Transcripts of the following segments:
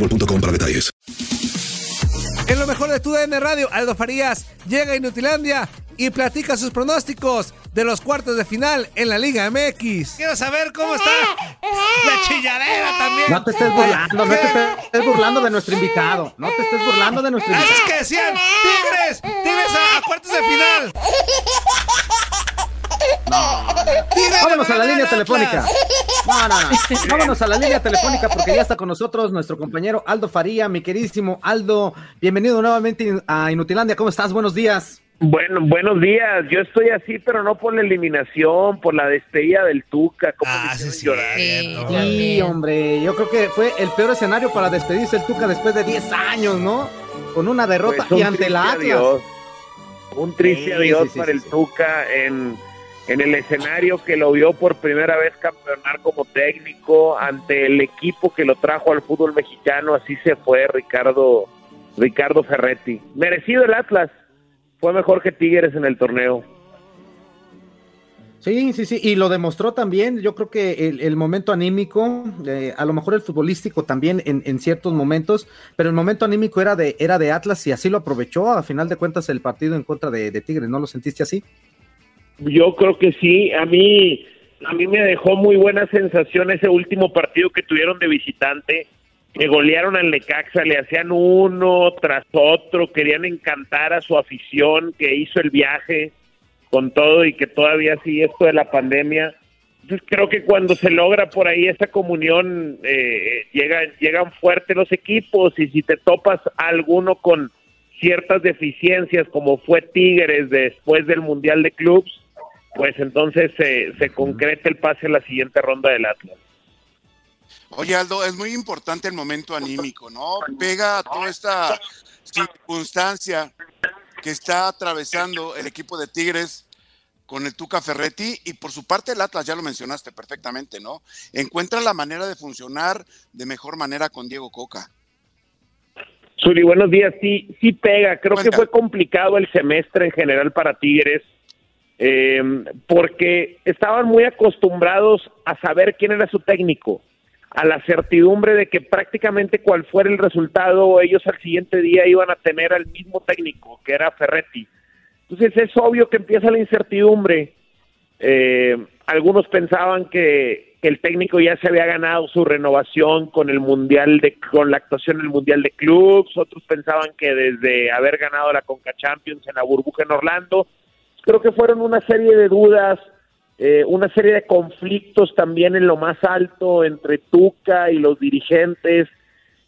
boostmobile.com para detalles. En lo mejor de tu DN Radio, Aldo Farías llega a Inutilandia y platica sus pronósticos de los cuartos de final en la Liga MX. Quiero saber cómo está la chilladera también. No te estés burlando, no te estés burlando de nuestro invitado. No te estés burlando de nuestro invitado. Es que decían, Tigres, Tigres a, a cuartos de final. Tigres Vámonos a la línea telefónica. Atlas. No, no, no. Vámonos a la línea telefónica porque ya está con nosotros nuestro compañero Aldo Faría, mi queridísimo Aldo. Bienvenido nuevamente a Inutilandia. ¿Cómo estás? Buenos días. Bueno, buenos días. Yo estoy así, pero no por la eliminación, por la despedida del Tuca. ¿Cómo Ah, sí, llorar? sí. Sí, hombre. Yo creo que fue el peor escenario para despedirse el Tuca después de 10 años, ¿no? Con una derrota Pues, un y ante la Atlas. adiós. Un triste Sí, adiós sí, sí, para sí, el sí. Tuca en, en el escenario que lo vio por primera vez campeonar como técnico ante el equipo que lo trajo al fútbol mexicano. Así se fue Ricardo, Ricardo Ferretti. Merecido el Atlas. Fue mejor que Tigres en el torneo. Sí, sí, sí, y lo demostró también. Yo creo que el, momento anímico, eh, a lo mejor el futbolístico también en, en ciertos momentos, pero el momento anímico era de, era de Atlas y así lo aprovechó. A final de cuentas, el partido en contra de, de Tigres, ¿no lo sentiste así? Yo creo que sí. A mí, a mí me dejó muy buena sensación ese último partido que tuvieron de visitante. Que golearon al Necaxa, le hacían uno tras otro, querían encantar a su afición que hizo el viaje con todo y que todavía sigue esto de la pandemia. Entonces creo que cuando se logra por ahí esa comunión, eh, llegan, llegan fuertes los equipos y si te topas a alguno con ciertas deficiencias como fue Tigres después del Mundial de Clubs, pues entonces se, se concreta el pase a la siguiente ronda del Atlas. Oye, Aldo, es muy importante el momento anímico, ¿no? Pega toda esta circunstancia que está atravesando el equipo de Tigres con el Tuca Ferretti y por su parte el Atlas, ya lo mencionaste perfectamente, ¿no? Encuentra la manera de funcionar de mejor manera con Diego Coca. Suri, buenos días. Sí, sí pega. Creo Cuenta. que fue complicado el semestre en general para Tigres eh, porque estaban muy acostumbrados a saber quién era su técnico, a la certidumbre de que prácticamente cual fuera el resultado, ellos al siguiente día iban a tener al mismo técnico, que era Ferretti. Entonces es obvio que empieza la incertidumbre. Eh, algunos pensaban que, el técnico ya se había ganado su renovación con el mundial de con la actuación en el mundial de clubs, otros pensaban que desde haber ganado la Conca Champions en la burbuja en Orlando, creo que fueron una serie de dudas eh, una serie de conflictos también en lo más alto entre Tuca y los dirigentes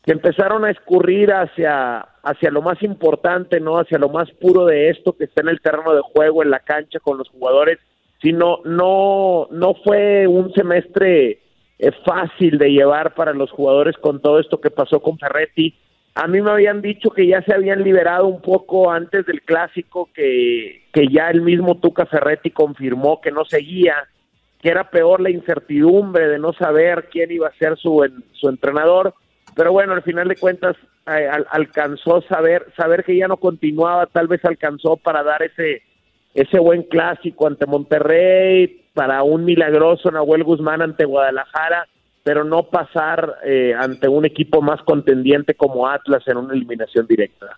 que empezaron a escurrir hacia, hacia lo más importante, ¿no? Hacia lo más puro de esto que está en el terreno de juego, en la cancha con los jugadores, sino no, no fue un semestre eh, fácil de llevar para los jugadores con todo esto que pasó con Ferretti. A mí me habían dicho que ya se habían liberado un poco antes del clásico, que, que ya el mismo Tuca Ferretti confirmó que no seguía, que era peor la incertidumbre de no saber quién iba a ser su, su entrenador, pero bueno, al final de cuentas eh, alcanzó saber saber que ya no continuaba, tal vez alcanzó para dar ese ese buen clásico ante Monterrey, para un milagroso Nahuel Guzmán ante Guadalajara, pero no pasar eh, ante un equipo más contendiente como Atlas en una eliminación directa.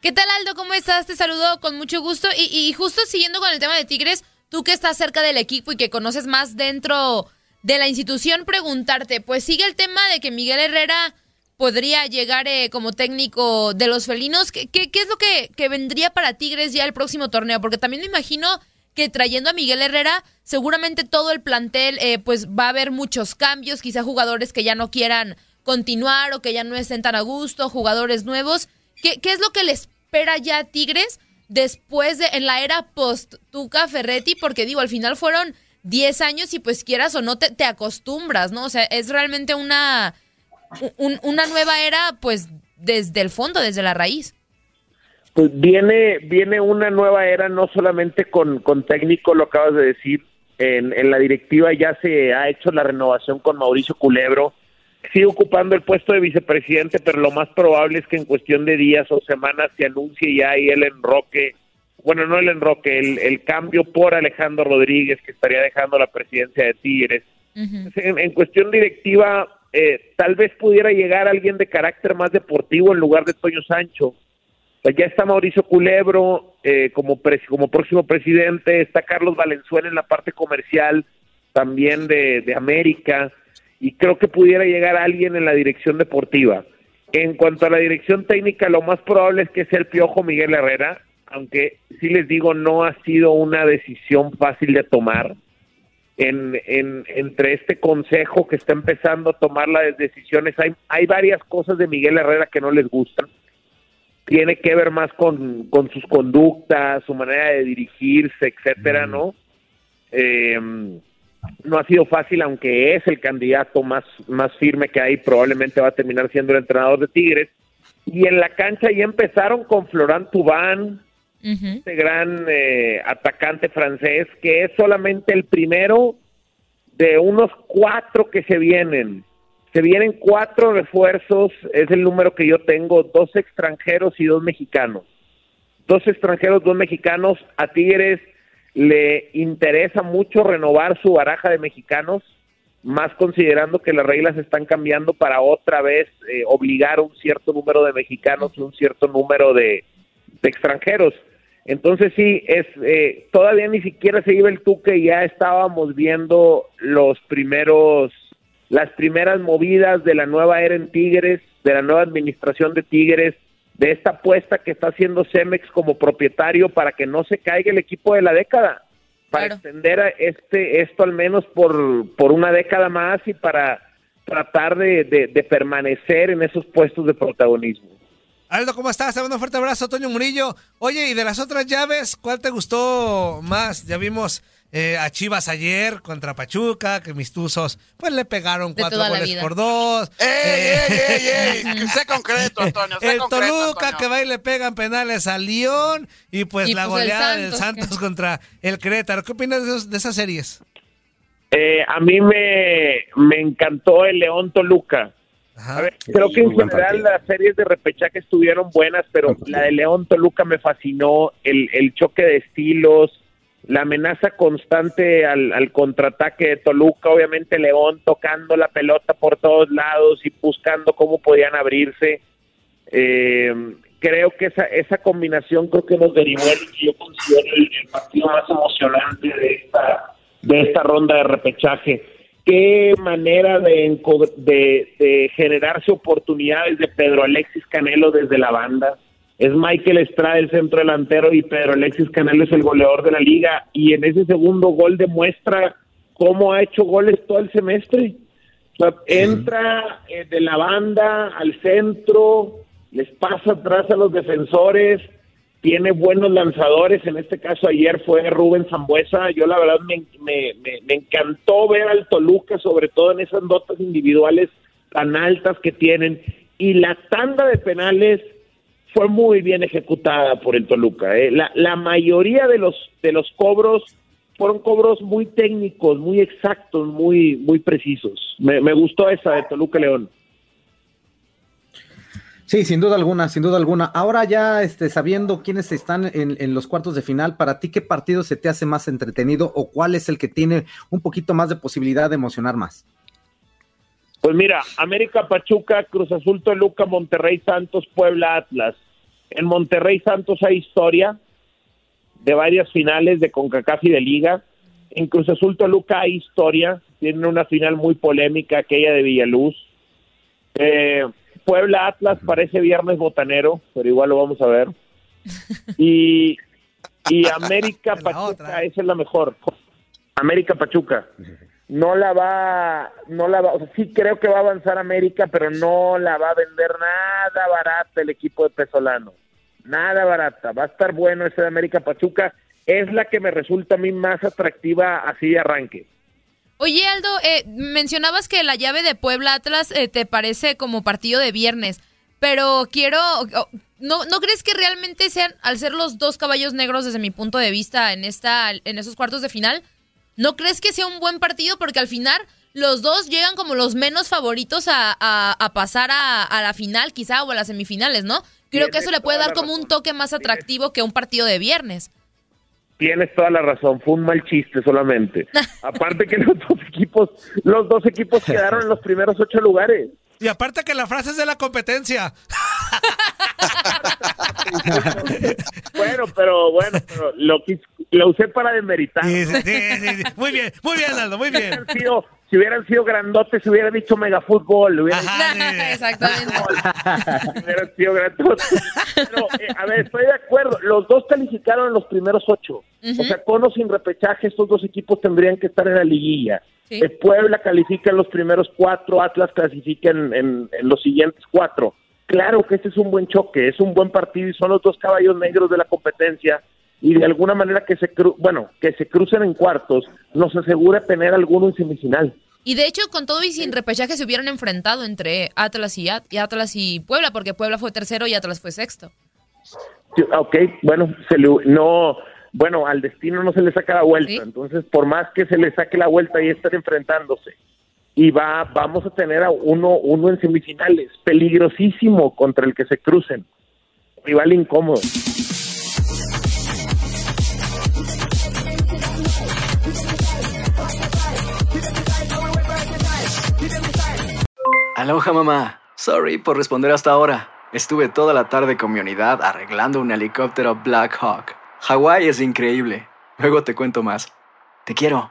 ¿Qué tal Aldo? ¿Cómo estás? Te saludo con mucho gusto. Y, justo siguiendo con el tema de Tigres, tú que estás cerca del equipo y que conoces más dentro de la institución, preguntarte, pues sigue el tema de que Miguel Herrera podría llegar eh, como técnico de los felinos. ¿Qué, qué, es lo que, vendría para Tigres ya el próximo torneo? Porque también me imagino que trayendo a Miguel Herrera, seguramente todo el plantel, eh, pues va a haber muchos cambios, quizá jugadores que ya no quieran continuar o que ya no estén tan a gusto, jugadores nuevos. ¿Qué, es lo que le espera ya a Tigres después de, en la era post-Tuca Ferretti? Porque digo, al final fueron 10 años y pues quieras o no te, te acostumbras, ¿no? O sea, es realmente una, una nueva era pues desde el fondo, desde la raíz. Pues viene, viene una nueva era no solamente con, con técnico, lo acabas de decir, en, en la directiva ya se ha hecho la renovación con Mauricio Culebro, sigue ocupando el puesto de vicepresidente, pero lo más probable es que en cuestión de días o semanas se anuncie ya ahí el enroque, bueno, no el enroque, el, el cambio por Alejandro Rodríguez, que estaría dejando la presidencia de Tigres. en, cuestión directiva, eh, tal vez pudiera llegar alguien de carácter más deportivo en lugar de Toño Sancho. Ya está Mauricio Culebro eh, como, como próximo presidente, está Carlos Valenzuela en la parte comercial también de, América y creo que pudiera llegar alguien en la dirección deportiva. En cuanto a la dirección técnica, lo más probable es que sea el Piojo Miguel Herrera, aunque sí les digo, no ha sido una decisión fácil de tomar. En, en, entre este consejo que está empezando a tomar las decisiones, hay, hay varias cosas de Miguel Herrera que no les gustan. Tiene que ver más con, con sus conductas, su manera de dirigirse, etcétera, ¿no? Eh, no ha sido fácil, aunque es el candidato más, más firme que hay, probablemente va a terminar siendo el entrenador de Tigres. Y en la cancha ya empezaron con Florent Tubán, este gran eh, atacante francés, que es solamente el primero de unos cuatro que se vienen. Se vienen cuatro refuerzos, es el número que yo tengo, dos extranjeros y dos mexicanos. Dos extranjeros, dos mexicanos. A Tigres le interesa mucho renovar su baraja de mexicanos, más considerando que las reglas están cambiando para otra vez eh, obligar un cierto número de mexicanos y un cierto número de, extranjeros. Entonces sí, es eh, todavía ni siquiera se iba el tuque ya estábamos viendo los primeros, las primeras movidas de la nueva era en Tigres, de la nueva administración de Tigres, de esta apuesta que está haciendo Cemex como propietario para que no se caiga el equipo de la década, para extender este esto al menos por, por una década más y para tratar de, de, permanecer en esos puestos de protagonismo. Aldo, ¿cómo estás? Te mando un fuerte abrazo, Toño Murillo. Oye, y de las otras llaves, ¿cuál te gustó más? Ya vimos eh, a Chivas ayer contra Pachuca, que mis tuzos pues le pegaron cuatro goles por dos. ¡Ey, ey, ey, ey! sé concreto, Antonio, El Toluca que va y le pegan penales a León y pues la pues, goleada del Santos contra el Querétaro. ¿Qué opinas de, esas series? Eh, a mí me, me encantó el León Toluca. A ver, creo que en general las series de repechaje estuvieron buenas, pero la de León Toluca me fascinó, el, el choque de estilos, la amenaza constante al, contraataque de Toluca, obviamente León tocando la pelota por todos lados y buscando cómo podían abrirse. Eh, creo que esa, esa combinación creo que nos derivó el que yo considero el, partido más emocionante de esta, de esta ronda de repechaje. Qué manera de, de, de generarse oportunidades de Pedro Alexis Canelo desde la banda es Michael Estrada el centro delantero y Pedro Alexis Canelo es el goleador de la liga. Y en ese segundo gol demuestra cómo ha hecho goles todo el semestre. O sea, entra eh, de la banda al centro, les pasa atrás a los defensores, tiene buenos lanzadores, en este caso ayer fue Rubén Zambuesa, yo la verdad me, me, me, encantó ver al Toluca, sobre todo en esas notas individuales tan altas que tienen, y la tanda de penales fue muy bien ejecutada por el Toluca. ¿eh? La, la mayoría de los, de los cobros fueron cobros muy técnicos, muy exactos, muy, muy precisos. Me, me gustó esa de Toluca León. Sí, sin duda alguna, sin duda alguna. Ahora ya este, sabiendo quiénes están en, en, los cuartos de final, para ti, ¿qué partido se te hace más entretenido o cuál es el que tiene un poquito más de posibilidad de emocionar más? Pues mira, América Pachuca, Cruz Azul Toluca, Monterrey Santos, Puebla Atlas. En Monterrey Santos hay historia de varias finales de CONCACAF y de Liga. En Cruz Azul Toluca hay historia, tienen una final muy polémica, aquella de Villaluz. Eh, Puebla Atlas parece viernes botanero, pero igual lo vamos a ver. Y, y América Pachuca, esa es la mejor. América Pachuca. No la va, no la va, o sea, sí creo que va a avanzar América, pero no la va a vender nada barata el equipo de Pesolano. Nada barata. Va a estar bueno ese de América Pachuca. Es la que me resulta a mí más atractiva así de arranque. Oye, Aldo, eh, mencionabas que la llave de Puebla Atlas eh, te parece como partido de viernes, pero quiero... ¿no, ¿No crees que realmente sean, al ser los dos caballos negros desde mi punto de vista en, esta, en esos cuartos de final, ¿no crees que sea un buen partido? Porque al final los dos llegan como los menos favoritos a, a, pasar a, a, la final, quizá, o a las semifinales, ¿no? Creo que eso le puede dar como un toque más atractivo que un partido de viernes. Tienes toda la razón, fue un mal chiste solamente. aparte que los dos equipos, los dos equipos quedaron en los primeros ocho lugares. Y aparte que la frase es de la competencia. bueno, pero bueno, pero lo, lo usé para demeritar. Sí, sí, sí, muy bien, muy bien, Aldo, muy bien. Si hubieran sido grandotes, se hubiera dicho megafútbol. Hubiera Exactamente. hubieran sido grandotes. Pero, eh, a ver, estoy de acuerdo. Los dos calificaron en los primeros ocho. O sea, con o sin repechaje, estos dos equipos tendrían que estar en la liguilla. Sí. Puebla califica en los primeros cuatro, Atlas clasifica en, en, en los siguientes cuatro. Claro que este es un buen choque, es un buen partido y son los dos caballos negros de la competencia y de alguna manera que se cru bueno que se crucen en cuartos nos asegura tener alguno en semifinal. Y de hecho, con todo y sin repechaje se hubieran enfrentado entre Atlas y, At y Atlas y Puebla, porque Puebla fue tercero y Atlas fue sexto. Ok, bueno, se le, no, bueno, al destino no se le saca la vuelta, ¿Sí? entonces por más que se le saque la vuelta y estén enfrentándose y va, vamos a tener a uno, uno en semifinales, peligrosísimo contra el que se crucen, rival incómodo. Aloha mamá. Sorry por responder hasta ahora. Estuve toda la tarde con mi unidad arreglando un helicóptero Black Hawk. Hawái es increíble. Luego te cuento más. Te quiero.